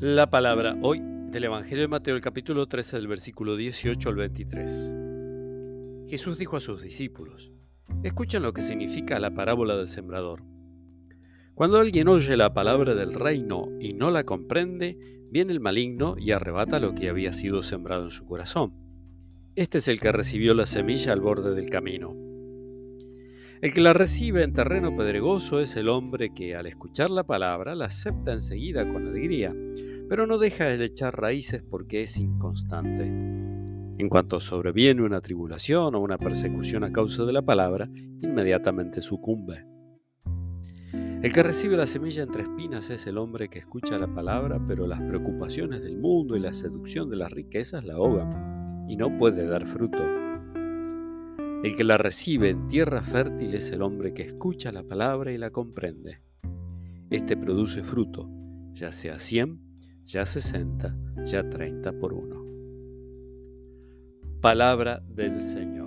La palabra hoy del Evangelio de Mateo, el capítulo 13, del versículo 18 al 23. Jesús dijo a sus discípulos, escuchen lo que significa la parábola del sembrador. Cuando alguien oye la palabra del reino y no la comprende, viene el maligno y arrebata lo que había sido sembrado en su corazón. Este es el que recibió la semilla al borde del camino. El que la recibe en terreno pedregoso es el hombre que al escuchar la palabra la acepta enseguida con alegría, pero no deja de echar raíces porque es inconstante. En cuanto sobreviene una tribulación o una persecución a causa de la palabra, inmediatamente sucumbe. El que recibe la semilla entre espinas es el hombre que escucha la palabra, pero las preocupaciones del mundo y la seducción de las riquezas la ahogan y no puede dar fruto. El que la recibe en tierra fértil es el hombre que escucha la palabra y la comprende. Este produce fruto, ya sea 100, ya 60, ya 30 por uno. Palabra del Señor.